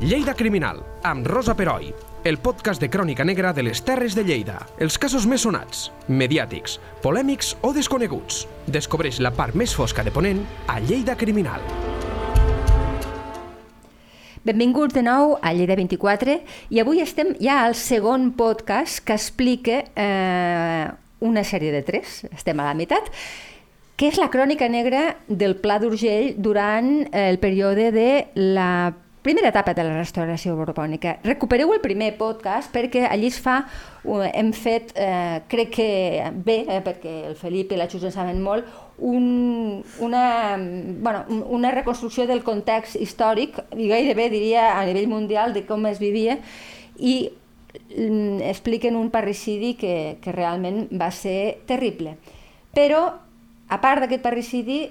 Lleida Criminal, amb Rosa Peroi, el podcast de crònica negra de les Terres de Lleida. Els casos més sonats, mediàtics, polèmics o desconeguts. Descobreix la part més fosca de Ponent a Lleida Criminal. Benvinguts de nou a Lleida 24 i avui estem ja al segon podcast que explica eh, una sèrie de tres, estem a la meitat, que és la crònica negra del Pla d'Urgell durant el període de la primera etapa de la restauració borbònica. Recupereu el primer podcast perquè allí es fa, hem fet, eh, crec que bé, eh, perquè el Felip i la Xus en saben molt, un, una, bueno, una reconstrucció del context històric, i gairebé diria a nivell mundial, de com es vivia, i mm, expliquen un parricidi que, que realment va ser terrible. Però, a part d'aquest parricidi,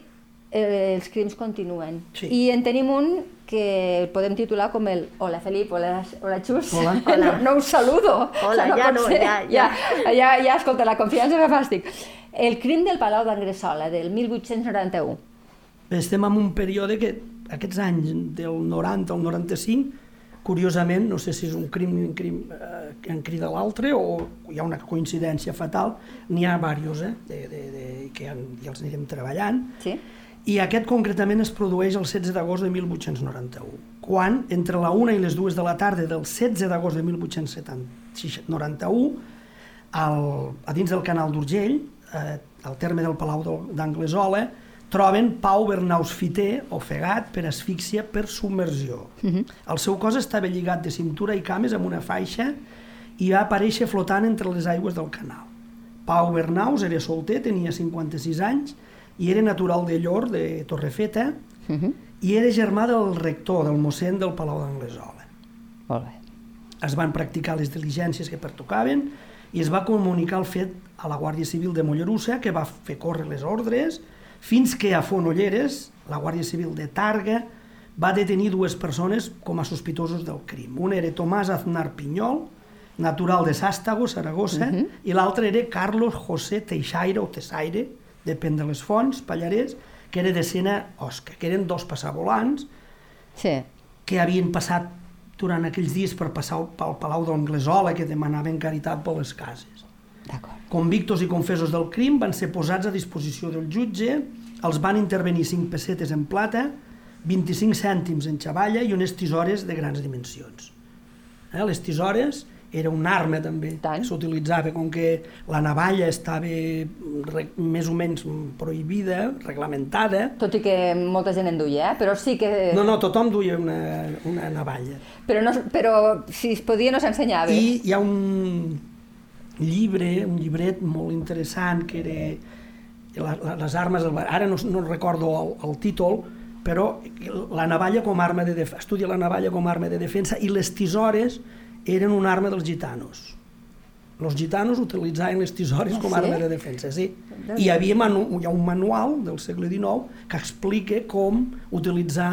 eh, els crims continuen. Sí. I en tenim un que el podem titular com el Hola Felip, hola, hola Xus. Hola. No, no us saludo. Hola, ja pot no, ser. ja, ja. ja, ja, ja, escolta, la confiança fa fàstic. El crim del Palau d'Angressola, del 1891. Bé, estem en un període que aquests anys del 90 al 95, curiosament, no sé si és un crim, un crim eh, que en crida l'altre o hi ha una coincidència fatal, n'hi ha diversos, eh, de, de, de, que han, ja els anirem treballant, Sí? I aquest concretament es produeix el 16 d'agost de 1891, quan entre la 1 i les 2 de la tarda del 16 d'agost de 1891, al, a dins del canal d'Urgell, eh, al terme del Palau d'Anglesola, troben Pau Bernaus Fiter, ofegat per asfíxia per submersió. El seu cos estava lligat de cintura i cames amb una faixa i va aparèixer flotant entre les aigües del canal. Pau Bernaus era solter, tenia 56 anys i era natural de Llor, de Torrefeta, i era germà del rector, del mossèn del Palau d'Anglesola. Molt bé. Es van practicar les diligències que pertocaven i es va comunicar el fet a la Guàrdia Civil de Mollerussa, que va fer córrer les ordres, fins que a Fonolleres, la Guàrdia Civil de Targa, va detenir dues persones com a sospitosos del crim. Un era Tomàs Aznar Pinyol, natural de Sàstago, Saragossa, i l'altre era Carlos José Teixaire o Tessaire, depèn de les fonts, Pallarès, que era de Sena Osca, que eren dos passavolants Sí. que havien passat durant aquells dies per passar pel Palau d'Anglesola, que demanaven caritat per les cases. Convictos i confessos del crim van ser posats a disposició del jutge, els van intervenir 5 pessetes en plata, 25 cèntims en xavalla i unes tisores de grans dimensions. Eh? Les tisores era una arma també, s'utilitzava, com que la navalla estava re, més o menys prohibida, reglamentada, Tot i que molta gent en duia, eh? però sí que... no, no, tothom duia una, una navalla. Però, no, però si es podia no s'ensenyava. I hi ha un llibre, un llibret molt interessant que era la, la, les armes, del, ara no, no recordo el, el títol, però la navalla com a arma de defensa, estudia la navalla com a arma de defensa i les tisores eren una arma dels gitanos. Els gitanos utilitzaven les tisores Ah, com a sí? arma de defensa, sí. I hi havia manu, hi ha un manual del segle XIX que explica com utilitzar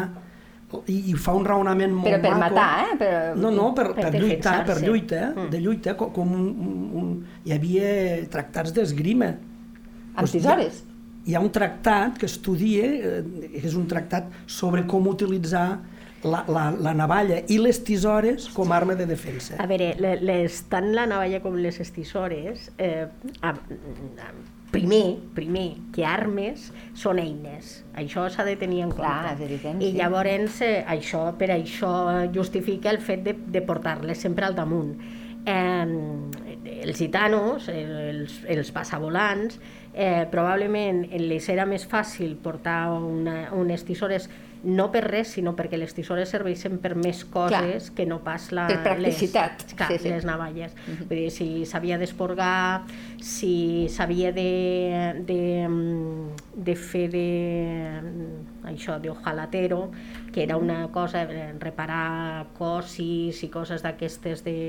i, i fa un raonament molt Però per maco. matar, eh? Per... No, no, per, Per per, lluitar, per lluita, Mm. de lluita, com, com un, un, hi havia tractats d'esgrima. Amb tisores? Hi ha, hi ha un tractat que estudia, eh, és un tractat sobre com utilitzar la, la, la navalla i les tisores com a arma de defensa. A veure, le- les, tant la navalla com les estissores, eh, a, a, primer, primer, que armes són eines. Això s'ha de tenir en Clar, compte. evident, I llavors, eh, això, per això justifica el fet de, de portar-les sempre al damunt. Eh, els gitanos, els, els passavolants, eh, probablement les era més fàcil portar una, unes tisores no per res, sinó perquè les tisores serveixen per més coses que no pas la, Per practicitat, les, clar, sí, sí. les navalles. Vull dir, si s'havia d'esporgar, si s'havia de, de, de fer de, això, d'ojalatero, que era una cosa, eh, reparar cossis i coses d'aquestes de,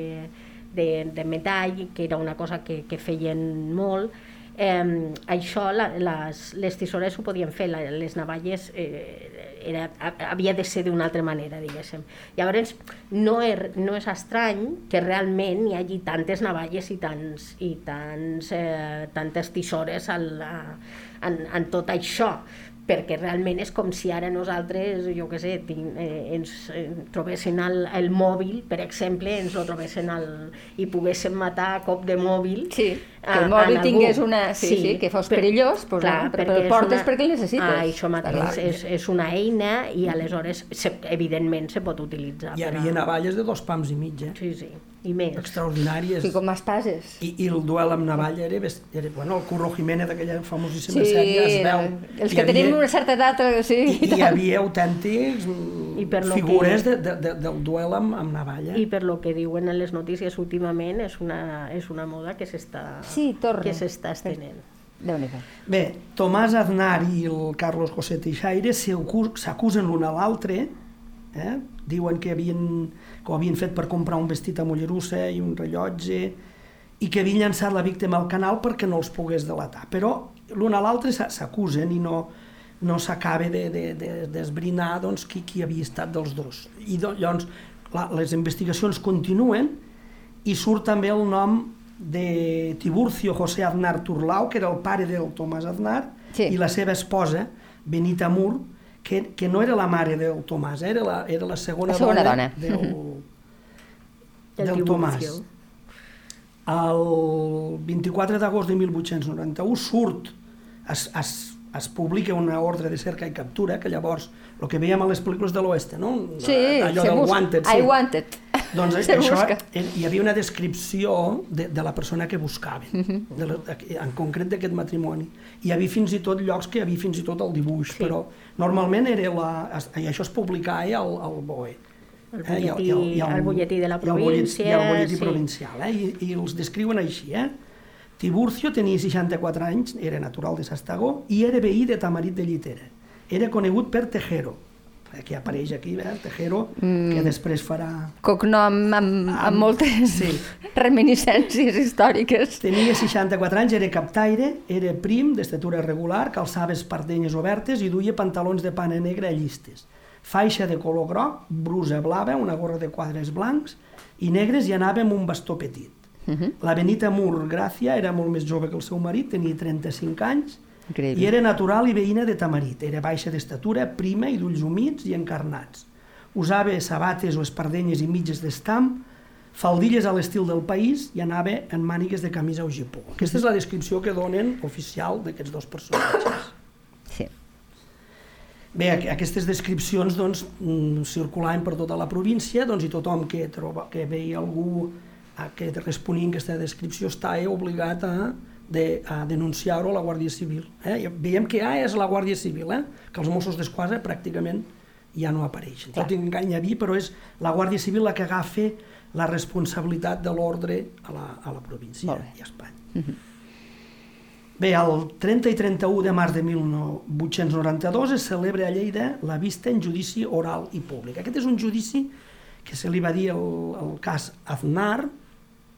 de, de metall, que era una cosa que, que feien molt, Eh, això, la, les, les tisores ho podien fer, la, les navalles eh, era, ha- havia de ser d'una altra manera, diguéssim. Llavors, no, er, no és estrany que realment hi hagi tantes navalles i, tants, i tants, eh, tantes tisores al, en, en tot això, perquè realment és com si ara nosaltres, jo què sé, tinc, eh, ens eh, trobessin el, el mòbil, per exemple, ens lo trobessin al, i poguéssim matar a cop de mòbil. Sí, que el mòbil tingués una... Sí, sí, sí, que fos per- perillós, doncs, clar, no, però el portes una- perquè el necessites. Ah, això mateix, és, és una eina i aleshores, se, evidentment, se pot utilitzar. Hi a- havia navalles de dos pams i mig, eh? Sí, sí, i més. extraordinàries. Sí, com espases. I, I el duel amb navalla era, era bueno, el Curro Jiménez d'aquella famosíssima Sí, sèrie es era- veu. els que tenim havia- una certa edat, sí, I, i i hi havia autèntics I per lo figures que- de, de, de, del duel amb, amb navalla. I per lo que diuen en les notícies últimament és una, és una moda que s'està Sí, torna. que s'està estenent. Bé, Tomàs Aznar i el Carlos José Teixaire s'acu- s'acusen l'un a l'altre, eh? diuen que, havien, que ho havien fet per comprar un vestit a Mollerussa i un rellotge, i que havien llançat la víctima al canal perquè no els pogués delatar. Però l'un a l'altre s'a- s'acusen i no, no s'acaba de, de, de, d'esbrinar doncs, qui, qui havia estat dels dos. I llavors la, les investigacions continuen i surt també el nom de Tiburcio José Aznar Turlau, que era el pare del Tomàs Aznar, Sí. i la seva esposa, Benita Mur, que, que no era la mare del Tomàs, era la, era la segona, La segona dona, dona. del, El del Tiburcio. Tomàs. El 24 d'agost de 1891 surt, es, es, es publica una ordre de cerca i captura, que llavors, el que veiem a les pel·lícules de l'oeste, no? Sí, Allò se del busca. wanted. I wanted. Doncs Se això, busca. eh, hi havia una descripció de, de la persona que buscaven, Mhm. de la, en concret d'aquest matrimoni. Hi havia fins i tot llocs que hi havia fins i tot el dibuix, Sí. però normalment era la, i això es publicava eh, al, al BOE. El Eh, hi ha- butlletí- hi ha- hi ha un- el butlletí de la hi ha el butlletí- Hi ha el butlletí província, sí. provincial, eh? I, i els descriuen així, eh? Tiburcio tenia 64 anys, era natural de Sastagó i era veí de Tamarit de Llitera. Era conegut per Tejero, eh, que apareix aquí, eh? Tejero, Mm. que després farà... Cognom amb, amb Amb- moltes sí. reminiscències històriques. Tenia 64 anys, era captaire, era prim, d'estatura regular, calçava espardenyes obertes i duia pantalons de pana negra a llistes. Faixa de color groc, brusa blava, una gorra de quadres blancs i negres i anava amb un bastó petit. La Benita Mur Gràcia era molt més jove que el seu marit, tenia 35 anys, Increïble. i era natural i veïna de Tamarit. Era baixa d'estatura, prima i d'ulls humits i encarnats. Usava sabates o espardenyes i mitges d'estam, faldilles a l'estil del país i anava en mànigues de camisa o gipó. Aquesta és la descripció que donen oficial d'aquests dos personatges. Bé, aqu- aquestes descripcions doncs, mm, circulaven per tota la província doncs, i tothom que, troba, que veia algú a que responia a aquesta descripció estava obligat a, de, a denunciar-ho a la Guàrdia Civil. Eh? I Veiem que ja és la Guàrdia Civil, eh? que els Mossos d'Esquadra pràcticament ja no apareixen. Clar. Tot i que encara hi havia, però és la Guàrdia Civil la que agafa la responsabilitat de l'ordre a, la, a la província i a Espanya. Bé, el 30 i 31 de març de 1892 es celebra a Lleida la vista en judici oral i públic. Aquest és un judici que se li va dir el, el cas Aznar,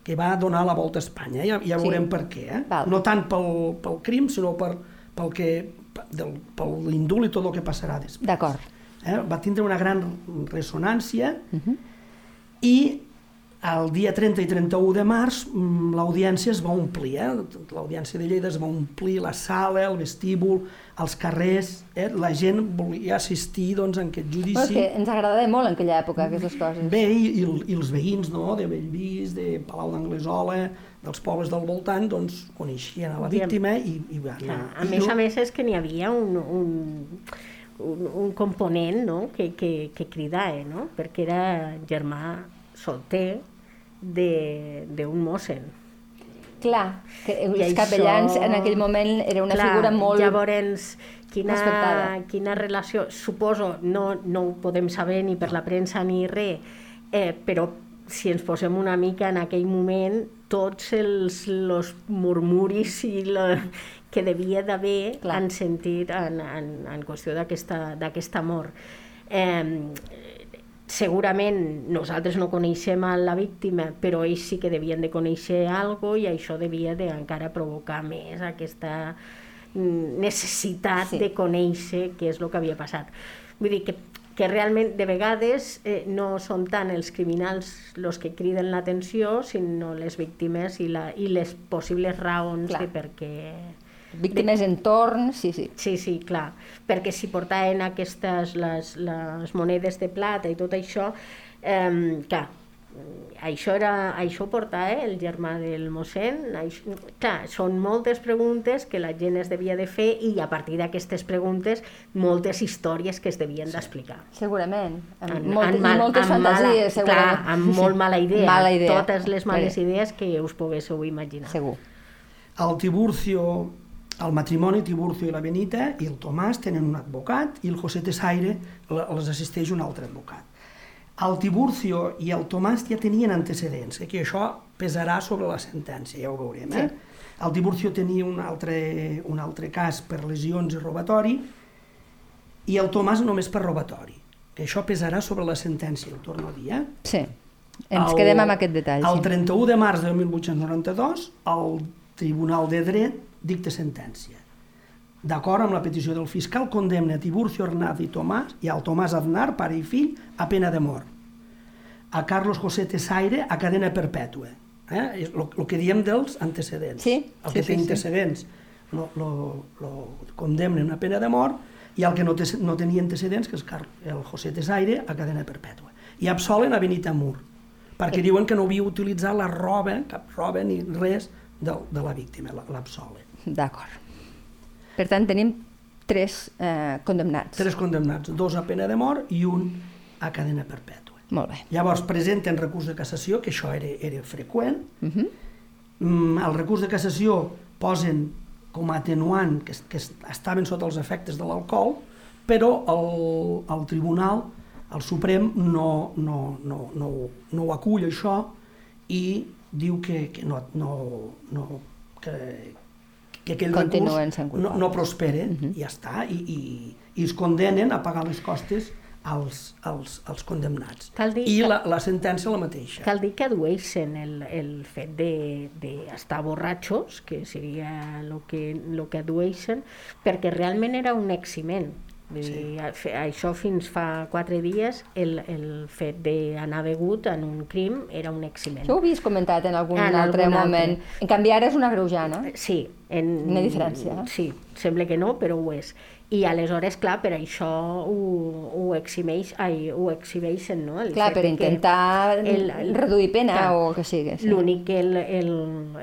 que va donar la volta a Espanya. Ja, ja Sí. veurem per què. Eh? Val. No tant pel, pel crim, sinó per, pel que, del, per l'indult i tot el que passarà després. D'acord. Eh? Va tindre una gran ressonància i el dia 30 i 31 de març mm, l'audiència es va omplir, eh? l'audiència de Lleida es va omplir la sala, el vestíbul, els carrers, eh? la gent volia assistir doncs, en aquest és judici. que ens agradava molt en aquella època, aquestes coses. Bé, i, i, i els veïns no? de Bellvís, de Palau d'Anglesola, dels pobles del voltant, doncs coneixien a la víctima i, i van Clar, anar. a I més jo- a més és que n'hi havia un, un, un, un component no? que, que, que cridava, no? perquè era germà solter de- d'un mossen. Clar, que I els això- capellans en aquell moment era una Clar, figura molt... Llavors, quina, respectada. quina relació... Suposo, no, no ho podem saber ni per la premsa ni res, eh, però si ens posem una mica en aquell moment, tots els los murmuris i la, que devia d'haver en sentit en, en, en qüestió d'aquesta d'aquest amor. Eh, segurament nosaltres no coneixem a la víctima, però ells sí que devien de conèixer algo i això devia de encara provocar més aquesta mm, necessitat Sí. de conèixer què és el que havia passat. Vull dir que, que realment de vegades eh, no són tant els criminals els que criden l'atenció, sinó les víctimes i, la, i les possibles raons Clar. de per què, víctimes, entorn, sí, sí. Sí, sí, clar, perquè si portaven aquestes, les, les monedes de plata i tot això, eh, clar, això, era, això ho portava eh, el germà del mossèn. Això, clar, són moltes preguntes que la gent es devia de fer i a partir d'aquestes preguntes moltes històries que es devien d'explicar. Segurament. Amb, En- molt, en mal- moltes amb mala- fantasies, segurament. Clar, amb molt mala idea. Mala idea. Totes les males Sí. idees que us poguéssiu imaginar. Segur. El Tiburcio, el matrimoni Tiburcio i la Benita i el Tomàs tenen un advocat i el José Tesaire la- els assisteix un altre advocat. El Tiburcio i el Tomàs ja tenien antecedents, que això pesarà sobre la sentència, ja ho veurem. Eh? El Tiburcio tenia un altre, un altre cas per lesions i robatori i el Tomàs només per robatori, que això pesarà sobre la sentència, ho torno a dir, eh? Sí. Ens El- quedem amb aquest detall. El sí. 31 de març de 1892, el Tribunal de Dret dicta sentència. D'acord amb la petició del fiscal, condemna a Tiburcio Arnaz i Tomàs i al Tomàs Aznar, pare i fill, a pena de mort. A Carlos José Tesaire a cadena perpètua. Eh? És el que diem dels antecedents. Sí, el sí, que sí, té sí. antecedents lo, lo, lo condemnen a pena de mort i el que no, té, no tenia antecedents, que és el José Tesaire, a cadena perpètua. I absolen a Benita Mur, perquè diuen que no havia utilitzat la roba, cap roba ni res de, de la víctima, la- l'absolen. D'acord. Per tant, tenim tres eh, condemnats. Tres condemnats, dos a pena de mort i un a cadena perpètua. Molt bé. Llavors presenten recurs de cassació, que això era, era freqüent. Uh -huh. Mm, el recurs de cassació posen com a atenuant que, que estaven sota els efectes de l'alcohol, però el, el tribunal, el Suprem, no, no, no, no, no ho acull això i diu que, que no, no, no que, que aquell Continuen recurs no, no prospera, uh -huh. i ja està, i, i, i es condenen a pagar les costes als, als, als condemnats. Cal dir I que- la, la sentència la mateixa. Cal dir que adueixen el, el fet d'estar de, d'estar borratxos, que seria el que, lo que adueixen, perquè realment era un eximent. Vull Sí. dir, això fins fa quatre dies, el, el fet d'anar begut en un crim era un eximent. Això ho havies comentat en algun En altre algun altre. moment. En canvi, ara és una greujana. Sí. En... Una diferència? Sí, sembla que no, però ho és. I aleshores, clar, per això ho, ho, eximeix, ai, ho exhibeixen, no? El Clar, per de que intentar reduir pena clar, o que sigui. Sí. L'únic que el, el,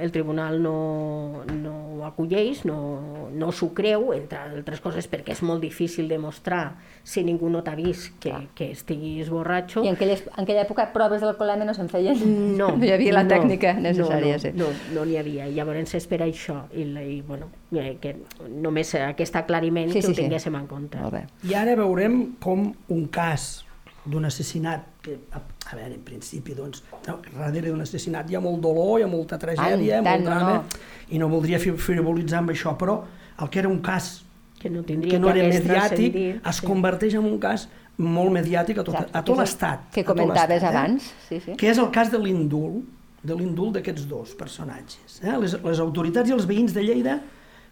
el tribunal no, no ho acolleix, no, no s'ho creu, entre altres coses perquè és molt difícil demostrar si ningú no t'ha vist que, que estiguis borratxo. I en, aquelles, en aquella època proves de l'alcoholèmia no se'n feien? No, no hi havia la no, tècnica necessària. no, sí. no, no, no n'hi havia. I llavors és per això. I, i bueno, eh, que només aquest aclariment Sí, que sí, ho sí. tinguéssim en compte. Molt bé. I ara veurem com un cas d'un assassinat, que, a, a veure, en principi, doncs, no, darrere d'un assassinat hi ha molt dolor, hi ha molta tragèdia, Tant, tant, molt drama, no, i no voldria frivolitzar amb això, però el que era un cas Que no tindria que no era mediàtic es converteix en un cas molt mediàtic a tot, Exacte, a que tot l'estat. que comentaves l'estat, abans, sí, sí. Que és el cas de l'indult, de l'indult d'aquests dos personatges. Eh? Les, les autoritats i els veïns de Lleida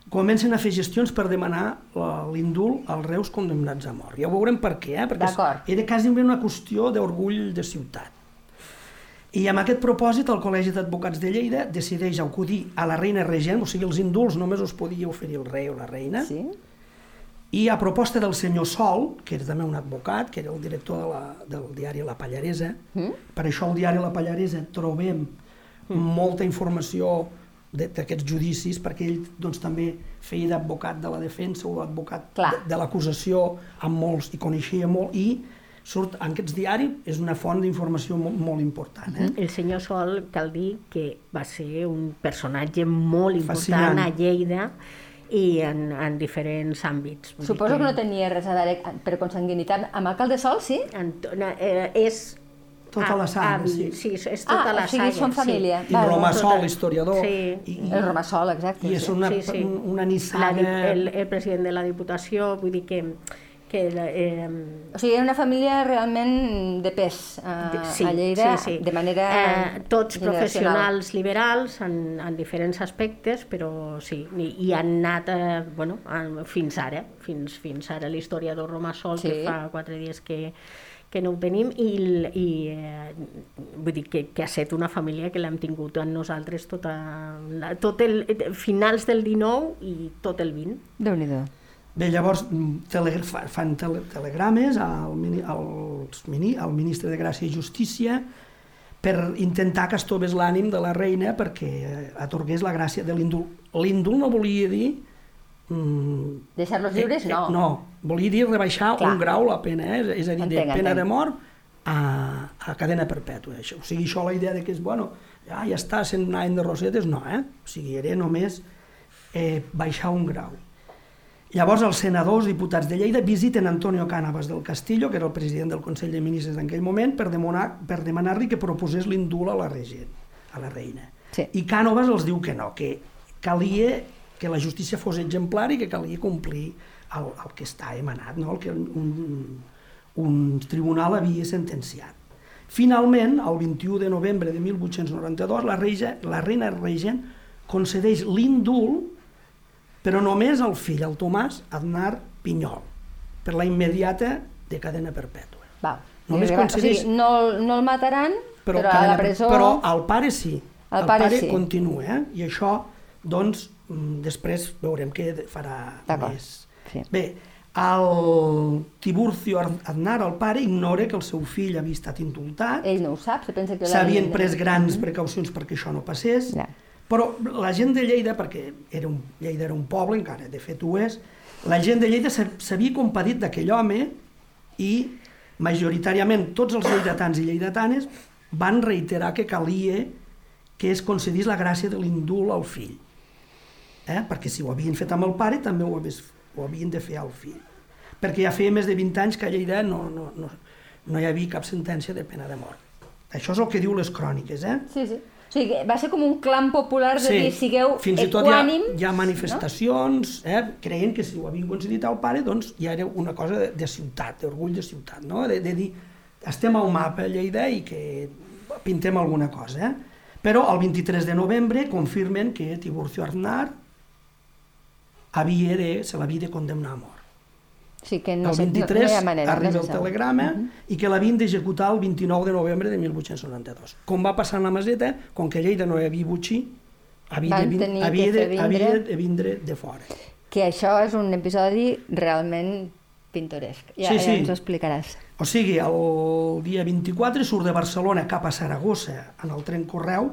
comencen a fer gestions per demanar la- l'indult als reus condemnats a mort. Ja ho veurem per què, eh? perquè era quasi una qüestió d'orgull de ciutat. I amb aquest propòsit el Col·legi d'Advocats de Lleida decideix acudir a la reina regent, o sigui, els indults només els podia oferir el rei o la reina, Sí? i a proposta del senyor Sol, que era també un advocat, que era el director de la, del diari La Pallaresa, mm? per això al diari La Pallaresa trobem mm. molta informació d'aquests judicis, perquè ell doncs, també feia d'advocat de la defensa o advocat Clar. de, de l'acusació amb molts, i coneixia molt, i surt en aquests diaris, és una font d'informació molt, molt important. Eh? El senyor Sol, cal dir que va ser un personatge molt important Fascinant. a Lleida i en, en diferents àmbits. Suposo que no tenia res a veure per consanguinitat. Amb alcalde Sol, sí? Antona, eh, és... Tota la saga, avi, sí. Sí, és tota Ah, la o sigui, saga. són família. I Val, Romassol, tota- historiador, Sí. i, i, El Romassol, exacte. i és sí. una, Sí, sí. una La, nissaga... di- el, el president de la Diputació, vull dir que, que eh, O sigui, era una família realment de pes a, sí, a Lleida, sí, sí. de manera Eh, tots professionals liberals en, en diferents aspectes, però sí, i, i han anat eh, bueno, en, fins ara, fins, fins ara l'historiador Romassol, Sí. que fa quatre dies que, que no ho tenim i, i eh, vull dir que, que ha estat una família que l'hem tingut amb nosaltres tota la, tot el, finals del 19 i tot el 20. Déu-n'hi-do. Bé, llavors mm, tele, fa- fan tele, telegrames al, mini, als mini, al ministre de Gràcia i Justícia per intentar que es toves l'ànim de la reina perquè eh, atorgués la gràcia de l'indult. L'indult no volia dir... Mm, Deixar-los lliures, eh, eh, no. no, volia dir rebaixar Clar. un grau la pena, eh? és a dir, Entenc, de pena entenc. de mort a, a cadena perpètua. Això. O sigui, això la idea de que és, bueno, ja, ja està sent un any de rosetes, no, eh? O sigui, era només eh, baixar un grau. Llavors els senadors diputats de Lleida visiten Antonio Cànovas del Castillo, que era el president del Consell de Ministres d'aquell moment, per demanar per demanar-li que proposés l'indult a la regent, a la reina. Sí. I Cànovas els diu que no, que calia que la justícia fos exemplar i que calia complir el, el que està emanat, no? el que un, un tribunal havia sentenciat. Finalment, el 21 de novembre de 1892, la, reina, la reina regent concedeix l'indult però només el fill, el Tomàs Aznar Pinyol, per la immediata de cadena perpètua. Va. Només o concedeix- sigui, no, el- no el mataran, però, a cadena la per- presó... Però el pare sí. El pare sí. continua, eh? I això, doncs, després veurem què farà més. Sí. Bé, el Tiburcio Aznar, el pare, ignora que el seu fill havia estat indultat, Ell no ho sap, se pensa que... s'havien pres grans precaucions perquè això no passés, Ja. però la gent de Lleida, perquè era un, Lleida era un poble, encara de fet ho és, la gent de Lleida s'ha- s'havia compadit d'aquell home i majoritàriament tots els lleidatans i lleidatanes van reiterar que calia que es concedís la gràcia de l'indult al fill. Eh? Perquè si ho havien fet amb el pare, també ho, hagués, ho havien de fer al fill. Perquè ja feia més de 20 anys que a Lleida no, no, no, no hi havia cap sentència de pena de mort. Això és el que diu les cròniques, eh? Sí, sí. O sigui, que va ser com un clam popular de dir, sigueu fins i tot hi ha, hi ha manifestacions, no? eh, creient que si ho havien concedit al pare, doncs ja era una cosa de, de ciutat, d'orgull de ciutat, no? de, de dir, estem al mapa a Lleida i que pintem alguna cosa. Eh? Però el 23 de novembre confirmen que Tiburcio Aznar havia de, se l'havia de condemnar a mort. Sí, que no, El sé, no, 23 no ha manera. arriba no el se sap. telegrama i que l'havien d'executar el 29 de novembre de 1892. Com va passar en la Maseta, com que a Lleida no hi havia butxí, havia, Van de, vin- havia, de, vindre- havia de vindre de fora. Que això és un episodi realment pintoresc. Ja, Sí, ja sí. ens ho explicaràs. O sigui, el dia 24 surt de Barcelona cap a Saragossa en el tren Correu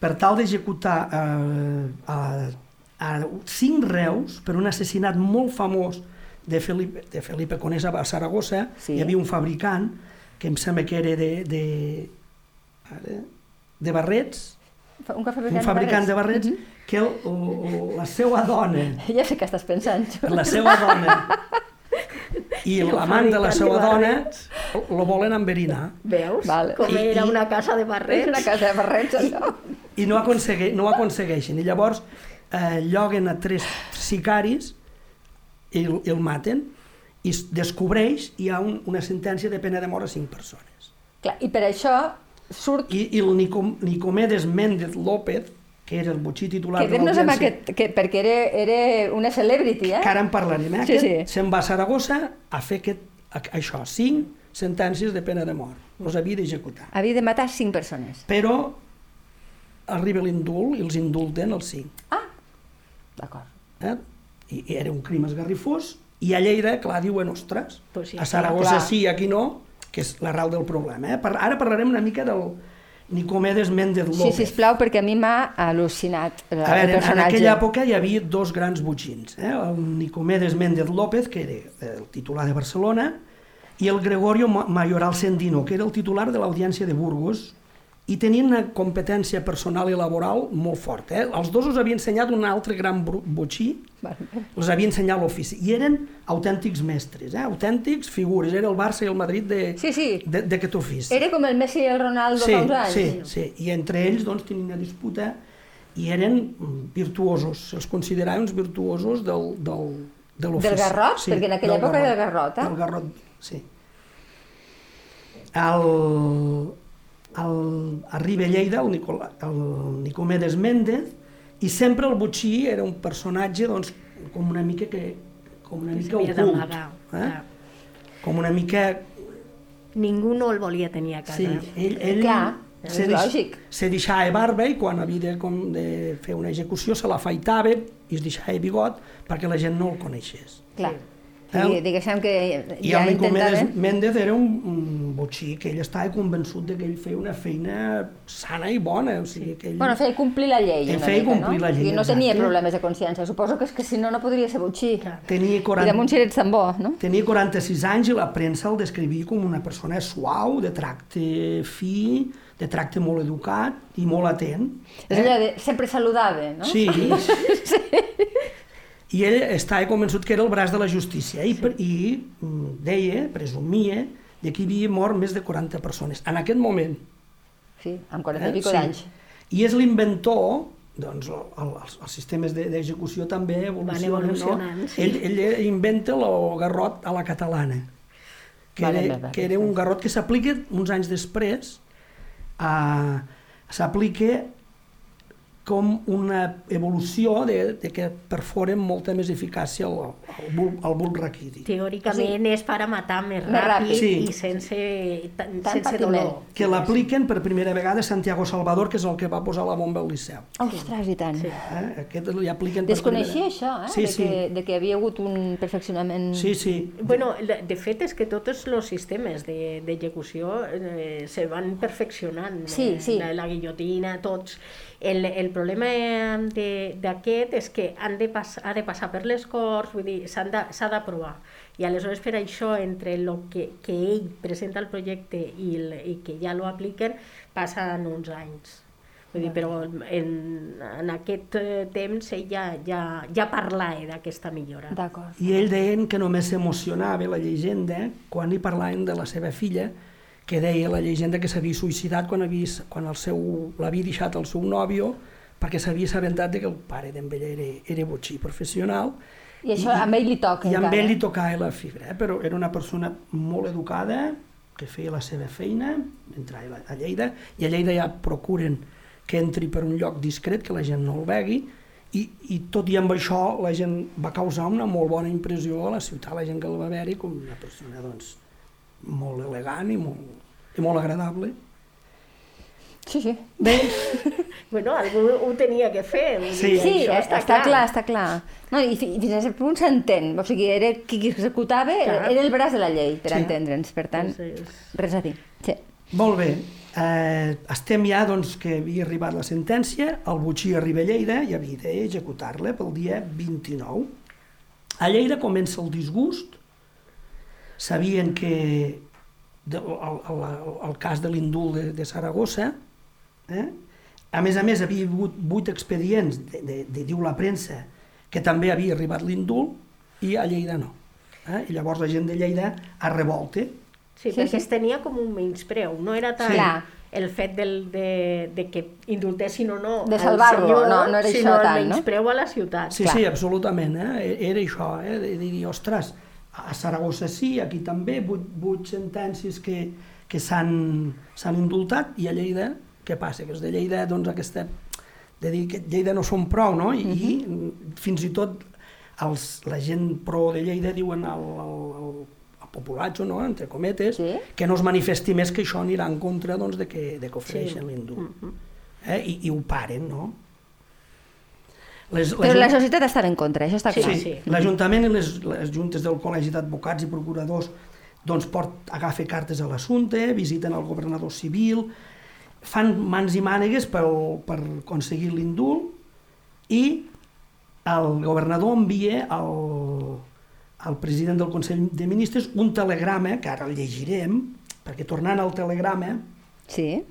per tal d'executar eh, a, a cinc reus per un assassinat molt famós de Felipe, de Felipe Conesa a Saragossa. Sí. Hi havia un fabricant que em sembla que era de, de, ara, de barrets, Un fabricant, un fabricant de barrets, Mhm. que el, el, la seva dona Ja sé què estàs pensant. per la seva dona i l'amant de la seva de dona barrets. lo volen enverinar Veus? Vale. Com I- era i- una casa de barrets. una casa de barrets, això. i no, aconsegue, no ho aconsegueixen. I llavors eh, lloguen a tres sicaris i el, el maten i es descobreix i hi ha un, una sentència de pena de mort a cinc persones. Clar, I per això surt... I, i el Nicom, Nicomedes Méndez López, que era el butxí titular de Quedem-nos amb l'audiència, aquest, que, perquè era, era una celebrity, eh? que ara en parlarem, eh? Sí, sí. se'n va a Saragossa a fer aquest, a, això, cinc sentències de pena de mort. Els havia d'executar. Havia de matar cinc persones. Però arriba l'indult i els indulten els cinc. D'acord. Eh? I, I era un crim esgarrifós, i a Lleida, clar, diuen, ostres, Pues sí, a Saragossa clar. sí, aquí no, que és l'arrel del problema. Eh? Par ara parlarem una mica del Nicomedes Méndez Sí, López. sisplau, perquè a mi m'ha al·lucinat el, A veure, en personatge. aquella època hi havia dos grans butxins, eh? el Nicomedes Méndez López, que era el titular de Barcelona, i el Gregorio Ma- Mayoral Sendino, que era el titular de l'Audiència de Burgos, i tenien una competència personal i laboral molt forta. Eh? Els dos us havia ensenyat un altre gran Vale. els havia ensenyat l'ofici, i eren autèntics mestres, eh? autèntics figures, era el Barça i el Madrid de- Sí, sí. de- d'aquest ofici. Era com el Messi i el Ronaldo Sí, fa uns anys. sí, sí, i entre ells doncs, tenien una disputa i eren virtuosos, se'ls consideraven uns virtuosos del, del, de l'ofici. Del garrot? Perquè en aquella època era el garrot, eh? Del garrot, sí. El, el, arriba a Lleida el, Nicola, el Nicomedes Méndez i sempre el Butxí era un personatge doncs, com una mica que com una Que mica ocult, eh? clar. com una mica ningú no el volia tenir a casa. Sí, ell, ell Clar, se, és deix- lògic. se deixava barba i quan havia de, com de fer una execució se l'afaitava i es deixava bigot perquè la gent no el coneixés. Clar. Eh? I diguéssim que I ja el Nicomedes intentaven... Méndez era un, un botxí que ell estava convençut de que ell feia una feina sana i bona, o sigui que ell... Bueno, feia complir la llei Ell una feia mica, complir no? la llei, I no tenia exacte. problemes de consciència. Suposo que és que si no, no podria ser butxí. tenia, I 40, damunt si eres tan bo, no? tenia 46 anys i la premsa el descrivia com una persona suau, de tracte fi, de tracte molt educat i molt atent. És allò de sempre saludava, no? Sí. I ell estava convençut que era el braç de la justícia i, sí. i mm, deia, presumia, de que hi havia mort més de 40 persones. En aquest moment. Sí, amb 40 i pico Sí. d'anys. I és l'inventor, doncs el, el, els, els sistemes de- d'execució també evolucionen, no? sí. Ell, ell inventa el garrot a la catalana, que, Vale, era, vale, vale, que era un garrot que s'aplica uns anys després, a, s'aplica com una evolució de, de que perforen molta més eficàcia el, el, bul, el bulb raquidi. Teòricament és per a matar més Més ràpid ràpid. Sí. i sense, tan, Tant sense patiment. dolor. Que l'apliquen per primera vegada Santiago Salvador, que és el que va posar la bomba al Liceu. Ostres, i tant. Sí. Eh? Aquest li apliquen per Desconeixia primera- això, eh? Sí, de, sí. que, de que havia hagut un perfeccionament... Sí, sí. Bueno, de de fet és que tots els sistemes de- d'execució eh, se van perfeccionant. Sí, eh, sí. La, la guillotina, tots. El, el problema de- d'aquest és que han de pas, ha de passar per les Corts, vull dir, s'han de- s'ha d'aprovar. I aleshores per això, entre el que, que ell presenta el projecte i, el, i que ja lo apliquen, passen uns anys. Vull dir, però en, en aquest eh, temps ell ja, ja, ja parlava d'aquesta millora. D'acord. I ell deien que només s'emocionava la llegenda quan li parlaven de la seva filla, que deia la llegenda que s'havia suïcidat quan, havia, quan el seu l'havia deixat el seu nòvio perquè s'havia assabentat que el pare d'en ella era, era botxí professional I això amb ell li toca i amb encara. ell li tocava la fibra, eh? però era una persona molt educada, que feia la seva feina, entrava a Lleida, i a Lleida ja procuren que entri per un lloc discret, que la gent no el vegui, i, i tot i amb això la gent va causar una molt bona impressió a la ciutat, la gent que el va veure com una persona doncs, molt elegant i molt, i molt agradable. Sí, sí. Bé, Bueno, algú ho tenia que fer. Sí. Sí, això està, està clar, està clar. No, i, i fins a cert punt s'entén. O sigui, era qui qui executava, Clar. era el braç de la llei, per Sí. entendre'ns. Per tant, Sí, sí. res a dir. Sí. Molt bé, eh, estem ja doncs, que havia arribat la sentència, el butxí arriba a Lleida i havia d'executar-la pel dia 29. A Lleida comença el disgust, sabien que de, el, el, el cas de l'indult de, de Saragossa, eh? a més a més havia hagut vuit expedients, de, de, de, diu la premsa, que també havia arribat l'indult i a Lleida no. Eh? I llavors la gent de Lleida es revolta, Sí, Sí, perquè sí. es tenia com un menyspreu, no era tant Sí. El fet del, de, de que indultessin o no De al salvar-lo, senyor, no- no era sinó això el tant, no? menyspreu a la ciutat. Sí, Clar. sí, absolutament. Eh? Era això, eh? de dir, ostres, a Saragossa sí, aquí també, vuit, vuit sentències que, que s'han indultat, i a Lleida, què passa? Que els de Lleida, doncs, aquesta, de dir que Lleida no són prou, no? I, i fins i tot els, la gent pro de Lleida diuen al, al, al, al populatge, no? entre cometes, Sí. que no es manifesti més que això anirà en contra doncs, de que, de que ofereixen Sí. l'indult. eh? I, I ho paren, no? Les, Però la societat estava en contra, això està clar. Sí, sí. l'Ajuntament i les, les juntes del Col·legi d'Advocats i Procuradors doncs port, agafa cartes a l'assumpte, visiten el governador civil, fan mans i mànegues per, per aconseguir l'indult i el governador envia al, al president del Consell de Ministres un telegrama, que ara el llegirem, perquè tornant al telegrama, Sí.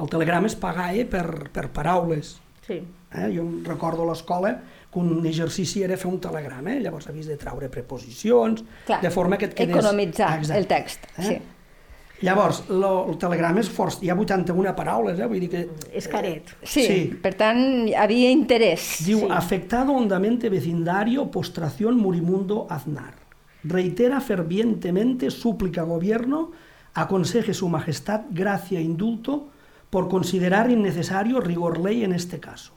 el telegrama es pagava per, per paraules. Sí. Eh? Jo recordo a l'escola que un exercici era fer un telegrama, eh? llavors havies de treure preposicions, Clar, de forma que et quedés... economitzar Exacte. el text, sí. Llavors, lo, el telegrama és fort, hi ha 81 paraules, eh? vull dir que... És caret. Sí, Sí. per tant, hi havia interès. Diu, Sí. afectado hondamente vecindario, postración Murimundo Aznar. Reitera fervientemente súplica gobierno, aconseje su majestad gracia e indulto por considerar innecesario rigor ley en este caso,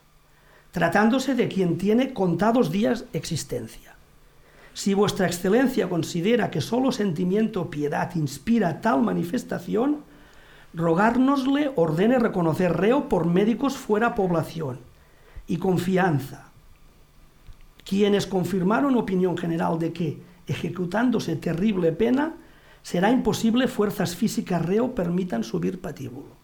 tratándose de quien tiene contados días existencia. Si vuestra excelencia considera que solo sentimiento piedad inspira tal manifestación, rogárnosle ordene reconocer reo por médicos fuera población y confianza, quienes confirmaron opinión general de que, ejecutándose terrible pena, será imposible fuerzas físicas reo permitan subir patíbulo.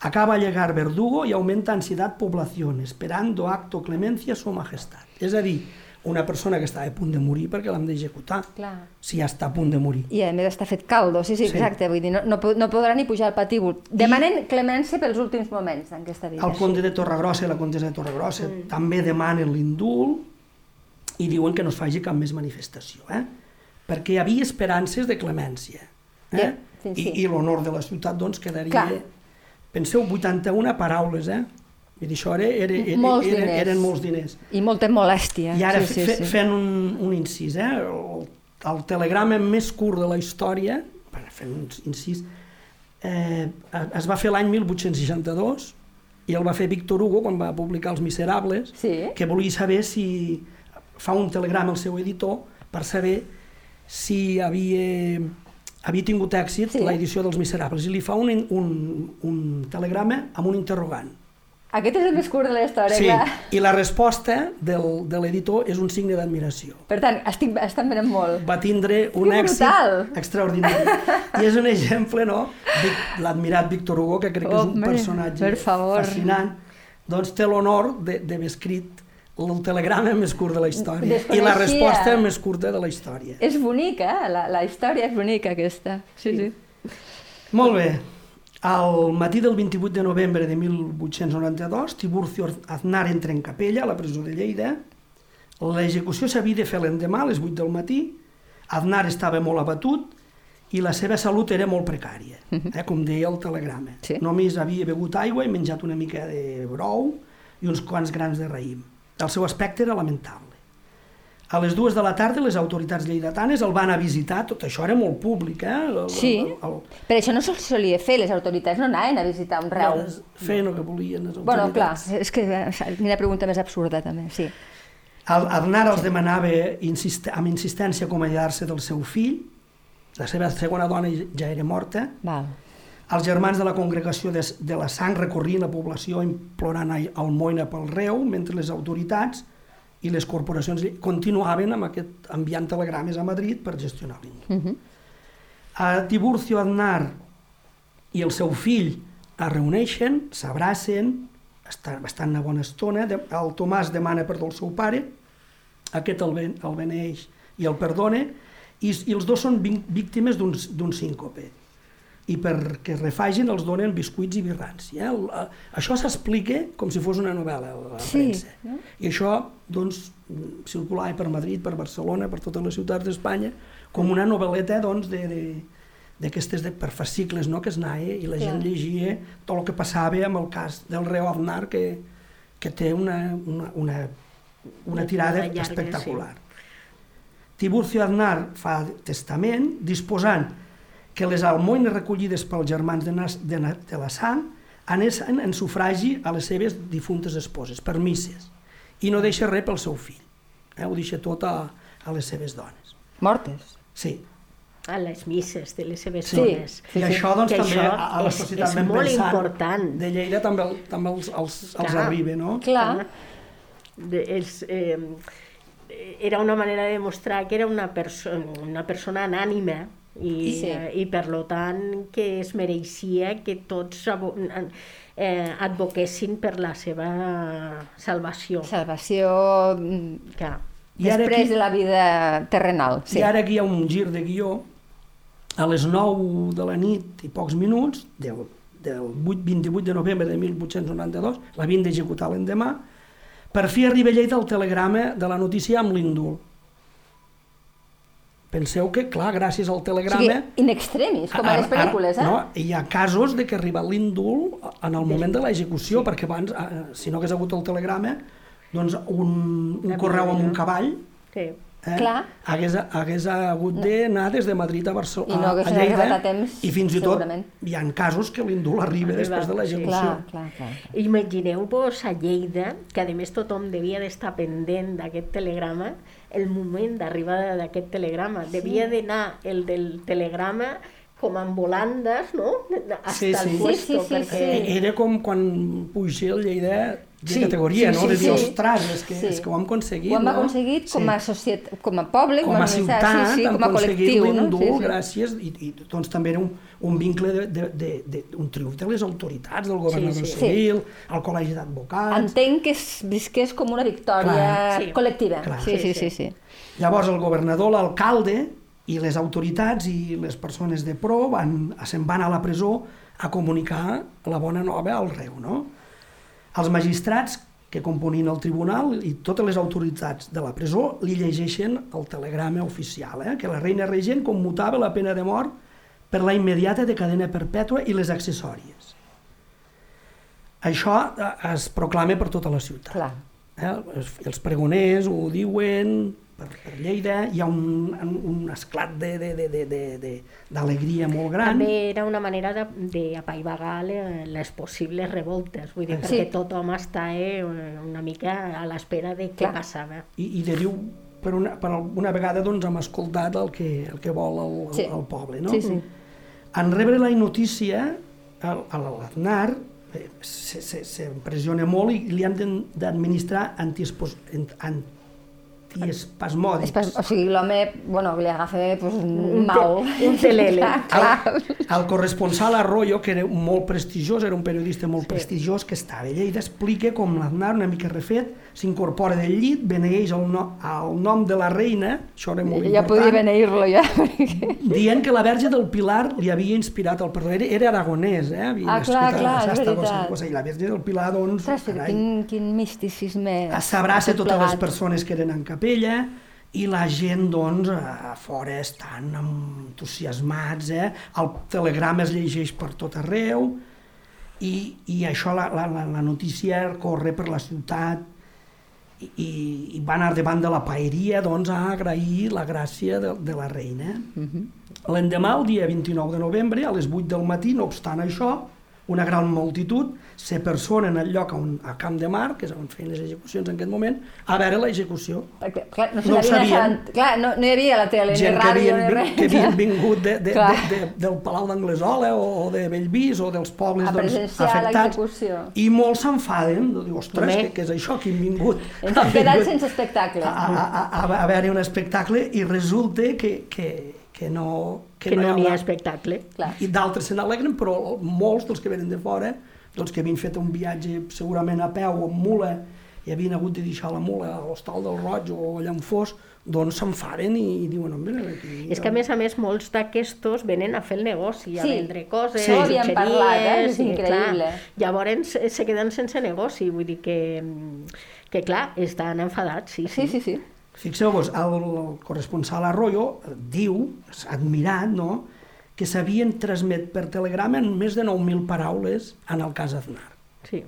Acaba a llegar verdugo i augmenta ansietat població, esperando acto clemencia su majestad. És a dir, una persona que està a punt de morir perquè l'hem d'executar, si ja està a punt de morir. I a més està fet caldo, sí, sí, sí. exacte, vull dir, no, no, no podrà ni pujar al patíbul. Demanen I... clemència pels últims moments d'aquesta vida. El conde de Torregrossa i la condessa de Torregrossa mm. també demanen l'indult i diuen que no es faci cap més manifestació, eh? perquè hi havia esperances de clemència. Eh? Sí, sí. I, i l'honor de la ciutat doncs, quedaria... Clar Penseu, 81 paraules, eh? Vull dir, això era, era, era, molts era, diners. eren molts diners. I molta molèstia. I ara, sí, sí, fe, sí. fent un, un incís, eh? El, el telegrama més curt de la història, fent un incís, eh, es va fer l'any 1862 i el va fer Víctor Hugo quan va publicar Els Miserables, sí. que volia saber si fa un telegrama al seu editor per saber si havia havia tingut èxit sí. l'edició dels Miserables i li fa un, un, un telegrama amb un interrogant. Aquest és el més curt de la història, sí, clar. i la resposta del, de l'editor és un signe d'admiració. Per tant, estic, estan venent molt. Va tindre un que èxit brutal. extraordinari. I és un exemple, no? L'admirat Víctor Hugo, que crec oh, que és un personatge fascinant, doncs té l'honor d'haver escrit el telegrama més curt de la història i la resposta més curta de la història. És bonica, eh? la, la història és bonica aquesta. Sí, sí. Molt bé. Al matí del 28 de novembre de 1892, Tiburcio Aznar entra en capella a la presó de Lleida. L'execució s'havia de fer l'endemà, a les 8 del matí. Aznar estava molt abatut i la seva salut era molt precària, eh, com deia el telegrama. Sí. Només havia begut aigua i menjat una mica de brou i uns quants grans de raïm. El seu aspecte era lamentable. A les dues de la tarda les autoritats lleidatanes el van a visitar, tot això era molt públic, eh? El, sí, el, el, però això no se'ls solia fer, les autoritats no anaven a visitar un reu. No, feien el que volien les autoritats. Bueno, clar, és que una pregunta més absurda també, sí. El, Aznar els demanava insist amb insistència acomiadar-se del seu fill, la seva segona dona ja era morta, Val. Els germans de la congregació de, de la sang recorrien la població implorant almoina pel reu, mentre les autoritats i les corporacions continuaven amb aquest enviant telegrames a Madrid per gestionar l'indult. Uh -huh. A Tiburcio Aznar i el seu fill es reuneixen, s'abracen, estan, estan una bona estona, el Tomàs demana perdó al seu pare, aquest el, ben, el beneix i el perdona, i, i els dos són víctimes d'un síncope i perquè refagin els donen biscuits i birrans. Ja? El, el, això s'explica com si fos una novel·la a la sí. premsa. Eh? I això doncs, circulava per Madrid, per Barcelona, per totes les ciutats d'Espanya, com una novel·leta doncs, de, de, d'aquestes de, per fascicles no? que es naia i la Clar. gent llegia tot el que passava amb el cas del reu Aznar que, que té una, una, una, una tirada llarga, espectacular. Sí. Tiburcio Aznar fa testament disposant que les almoines recollides pels germans de, Nas, de, de la sang anessin en sufragi a les seves difuntes esposes, per misses, i no deixa res pel seu fill. Eh? Ho deixa tot a, a les seves dones. Mortes? Sí. A les misses de les seves sí. dones. Sí, I això, doncs, que també això a la societat és, és molt important. de Lleida també, també els, els, els arriba, no? Clar. De, és, eh, era una manera de demostrar que era una, perso una persona anànima, i, sí. eh, i per lo tant que es mereixia que tots eh, advoquessin per la seva salvació. Salvació mm, Clar. I després aquí, de la vida terrenal. Sí. I ara aquí hi ha un gir de guió, a les 9 de la nit i pocs minuts, del, del 8, 28 de novembre de 1892, l'havien d'executar l'endemà, per fi arriba a Lleida el telegrama de la notícia amb l'indult Penseu que, clar, gràcies al telegrama... O sigui, in extremis, com a les pel·lícules, eh? No, hi ha casos de que ha arribat l'indult en el moment de l'execució, sí. perquè abans, si no hagués hagut el telegrama, doncs un, un correu amb un cavall sí. Eh, Clar. hagués, hagués hagut d'anar des de Madrid a Barcelona, I no a Lleida, a temps, i fins i tot hi ha casos que l'indult arriba Arriba, després de sí. l'execució. Clar, clar, clar. Imagineu-vos a Lleida, que a més tothom devia d'estar pendent d'aquest telegrama, el moment d'arribada d'aquest telegrama. Devia d'anar el del telegrama com amb volandes, no? Hasta Sí, sí. el puesto, Sí, sí, sí, perquè... sí. Era com quan puja el Lleida de Sí, categoria, sí, no? sí, de dir, sí. ostres, és que, Sí. és que ho hem aconseguit, Ho hem no? aconseguit com a, societat, com a poble, com a universitat, ciutat, sí, sí, com a col·lectiu. No? l'indult Sí, sí. gràcies, i, i doncs també era un, un vincle de, de, de, de, un triomf de les autoritats, del governador Sí, sí. civil, el col·legi d'advocats... Entenc que es visqués com una victòria Clar. Sí. col·lectiva. Clar. Sí, sí, sí. Sí, sí. Llavors el governador, l'alcalde i les autoritats i les persones de pro van, se'n van a la presó a comunicar la bona nova al reu. No? Els magistrats que componien el tribunal i totes les autoritats de la presó li llegeixen el telegrama oficial, eh? que la reina regent commutava la pena de mort per la immediata de cadena perpètua i les accessòries. Això eh, es proclama per tota la ciutat. Clar. Eh? Els pregoners ho diuen, per, per Lleida, hi ha un, un esclat d'alegria de, de, de, de, de molt gran. També era una manera de- d'apaivagar le- les possibles revoltes, vull dir, Sí. perquè tothom està eh, una mica a l'espera de què Clar. passava. I, i de diu, per una, per una vegada doncs, hem escoltat el que, el que vol el, Sí. el, el poble. No? Sí, sí. En rebre la notícia, l'Aznar eh, se- se- s'impressiona molt i li han d'administrar antiespos- en- antiespasmòdics. Espas, o sigui, l'home, bueno, li agafa pues, un, mal. un telele. clar. El corresponsal Arroyo, que era molt prestigiós, era un periodista molt sí. prestigiós, que estava a Lleida, explica com l'Aznar, una mica refet, s'incorpora del llit, beneeix el, no, el nom de la reina, això era molt Ja podia important, beneir-lo, ja. dient que la Verge del Pilar li havia inspirat el perdó. Era, era aragonès, eh? Havia Ah, clar, clar, és veritat. Saragossa, I la Verge del Pilar, doncs, Ostres, carai, quin, quin misticisme. s'abraça tot totes les persones que eren en capella i la gent, doncs, a fora estan entusiasmats, eh? El telegrama es llegeix per tot arreu i, i això, la, la, la notícia corre per la ciutat i, i, i va anar davant de la paeria doncs, a agrair la gràcia de, de la reina. L'endemà, el dia 29 de novembre, a les 8 del matí, no obstant això, una gran multitud se persona en el lloc on, a Camp de Mar, que és on feien les execucions en aquest moment, a veure l'execució. Perquè, clar, no, No sabien. Clar, no, no hi havia la tele, Gent ni que ràdio, havien, ni res. que havien vingut de, de, de, de, del Palau d'Anglesola o, o de Bellvís o dels pobles doncs, afectats. I molts s'enfaden, diu, ostres, què, què és això, que hem vingut? Ens hem quedat sense espectacle. A, a, a, a, a veure un espectacle i resulta que, que, que no, Que, no n'hi ha haurà- espectacle. Clar. i d'altres se n'alegren, però molts dels que venen de fora, doncs que havien fet un viatge segurament a peu o amb mula i havien hagut de deixar la mula a l'hostal del Roig o allà on fos, doncs s'enfaden i, i diuen, home, aquí... És que a més a més molts d'aquestos venen a fer el negoci, a Sí. vendre coses, Sí. Xutxeries, parlat, eh? És i, increïble. Clar, llavors se, queden sense negoci, vull dir que, que clar, estan enfadats, sí, Sí, sí, sí. Fixeu-vos, el, el corresponsal Arroyo diu, admirat, no?, que s'havien transmet per telegrama en més de 9.000 paraules en el cas Aznar. sí.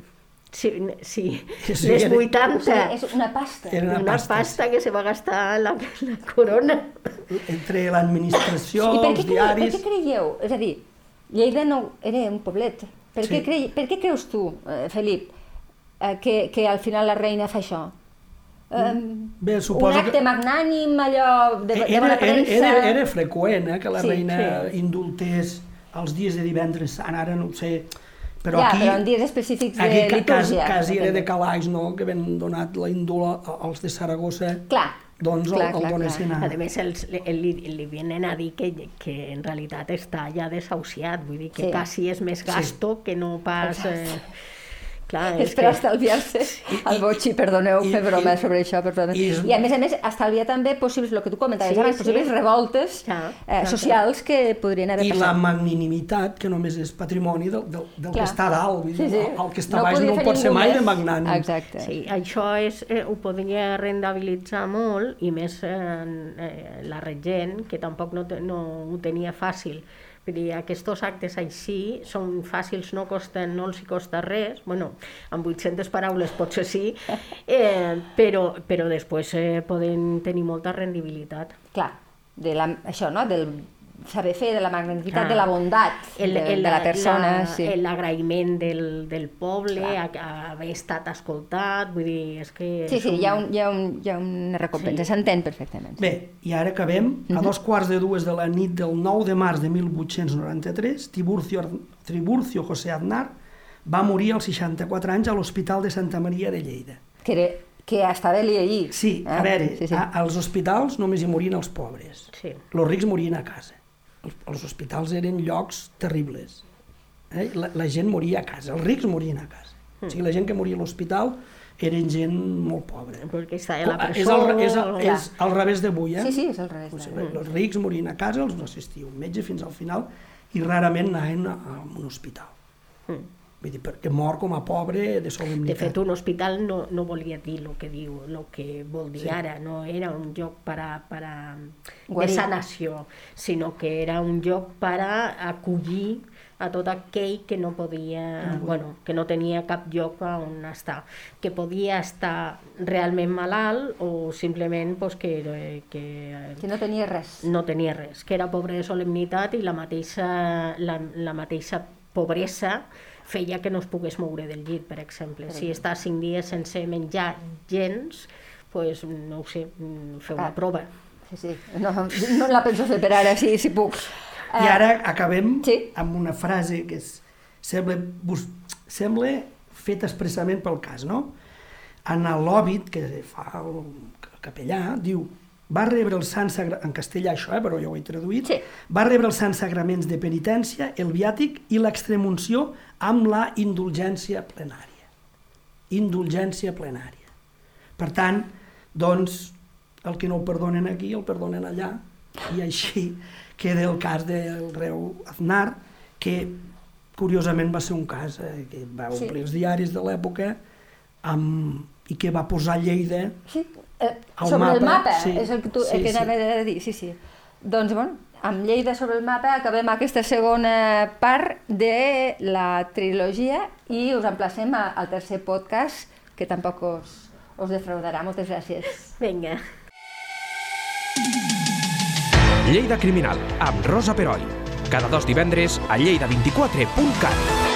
Sí, sí. Sí, les era- 80, O sigui, és una pasta. Era una, una pasta, pasta que se va gastar la, la corona. entre l'administració, I per els cre... per diaris... què creieu? És a dir, Lleida no era un poblet. Per, Sí. què, crei... per què creus tu, eh, Felip, eh, que, que al final la reina fa això? Eh, Bé, un suposo acte que... magnànim, allò de, de Era, bona era, premsa... era, era freqüent eh, que la Sí, reina sí. indultés els dies de divendres sant, ara no ho sé, però ja, aquí, però en dies específics de aquí litúrgia. quasi era de calaix, no?, que ben donat la indula als de Saragossa, Clar, doncs clar, el, el clar, donessin A a... més, els, li, li, li vienen a dir que, que en realitat està ja desahuciat, vull dir que Sí. quasi és més gasto que no pas... Eh, clar, és per estalviar-se el botxí, perdoneu, i- fer broma i- sobre això, perdoneu. i I, és- I a més a més, estalviar també possibles, el que tu comentaves Sí, abans, sí. possibles revoltes Ja, eh, socials que podrien haver I la passat. magnanimitat, que només és patrimoni del, del, del que està dalt. Sí, sí. El que està No baix no pot ser mai més. de magnànim. Exacte. Sí, això és, eh, ho podria rendabilitzar molt i més eh, eh, la regent, que tampoc no, te, no ho tenia fàcil, Vull dir, aquests actes així són fàcils, no, costen, no els hi costa res, bueno, amb 800 paraules potser sí, eh, però, però després eh, poden tenir molta rendibilitat. Clar, de la, això, no? Del saber fer, de la magnanimitat, de la bondat el, de, el, de la persona. la, sí. L'agraïment del, del poble, a, Clar. a haver estat escoltat, vull dir, és que... Sí, sí, són- hi ha, un, hi ha, un, hi ha una recompensa, Sí. s'entén perfectament. Bé, i ara acabem. A dos quarts de dues de la nit del 9 de març de 1893, Tiburcio, Tiburcio José Aznar va morir als 64 anys a l'Hospital de Santa Maria de Lleida. Que, era, que estava allí allí. Sí, a eh? veure, sí, sí. A, als hospitals només hi morien els pobres. Sí. Els rics morien a casa. Els, els hospitals eren llocs terribles. Eh? La, la gent moria a casa, els rics morien a casa. Hmm. O sigui, la gent que moria a l'hospital eren gent molt pobra. Perquè estava a la és, presó... al, és, al, és al revés d'avui, eh? Sí, sí, és al revés. O sigui, els rics morien a casa, els no assistia un metge fins al final i rarament anaven a, a un hospital. Mm. Vull dir, perquè mor com a pobre de De solemnitat. fet, un hospital no, no volia dir el que diu, el que vol dir Sí. ara, no era un lloc per a, per a, de sanació, sinó que era un lloc per a acollir a tot aquell que no podia, bueno, que no tenia cap lloc on estar, que podia estar realment malalt o simplement pues, que, que Que no tenia res. no tenia res, que era pobre de solemnitat i la mateixa, la, la mateixa pobresa feia que no es pogués moure del llit, per exemple. Si està cinc dies sense menjar gens, pues, no ho sé, fer una Ah. prova. Sí, sí. No, no la penso fer per ara, sí, si puc. I ara acabem Sí. amb una frase que és, sembla, bus, sembla feta expressament pel cas, no? En l'òbit que fa el capellà, diu va rebre el sant sagra... en castellà això, eh, però jo ho he traduït, Sí. va rebre els sants sagraments de penitència, el viàtic i l'extremunció amb la indulgència plenària. Indulgència plenària. Per tant, doncs, el que no ho perdonen aquí, el perdonen allà, i així queda el cas del reu Aznar, que curiosament va ser un cas eh, que va Sí. omplir els diaris de l'època amb... i que va posar Lleida Sí, eh, El sobre el mapa, mapa, sí. és el que, tu, Sí, el que sí. anava a dir, sí, sí. Doncs, bueno, amb Lleida sobre el mapa acabem aquesta segona part de la trilogia i us emplacem al tercer podcast, que tampoc us, us defraudarà. Moltes gràcies. Vinga. Lleida Criminal, amb Rosa Peroi. Cada dos divendres a lleida24.cat.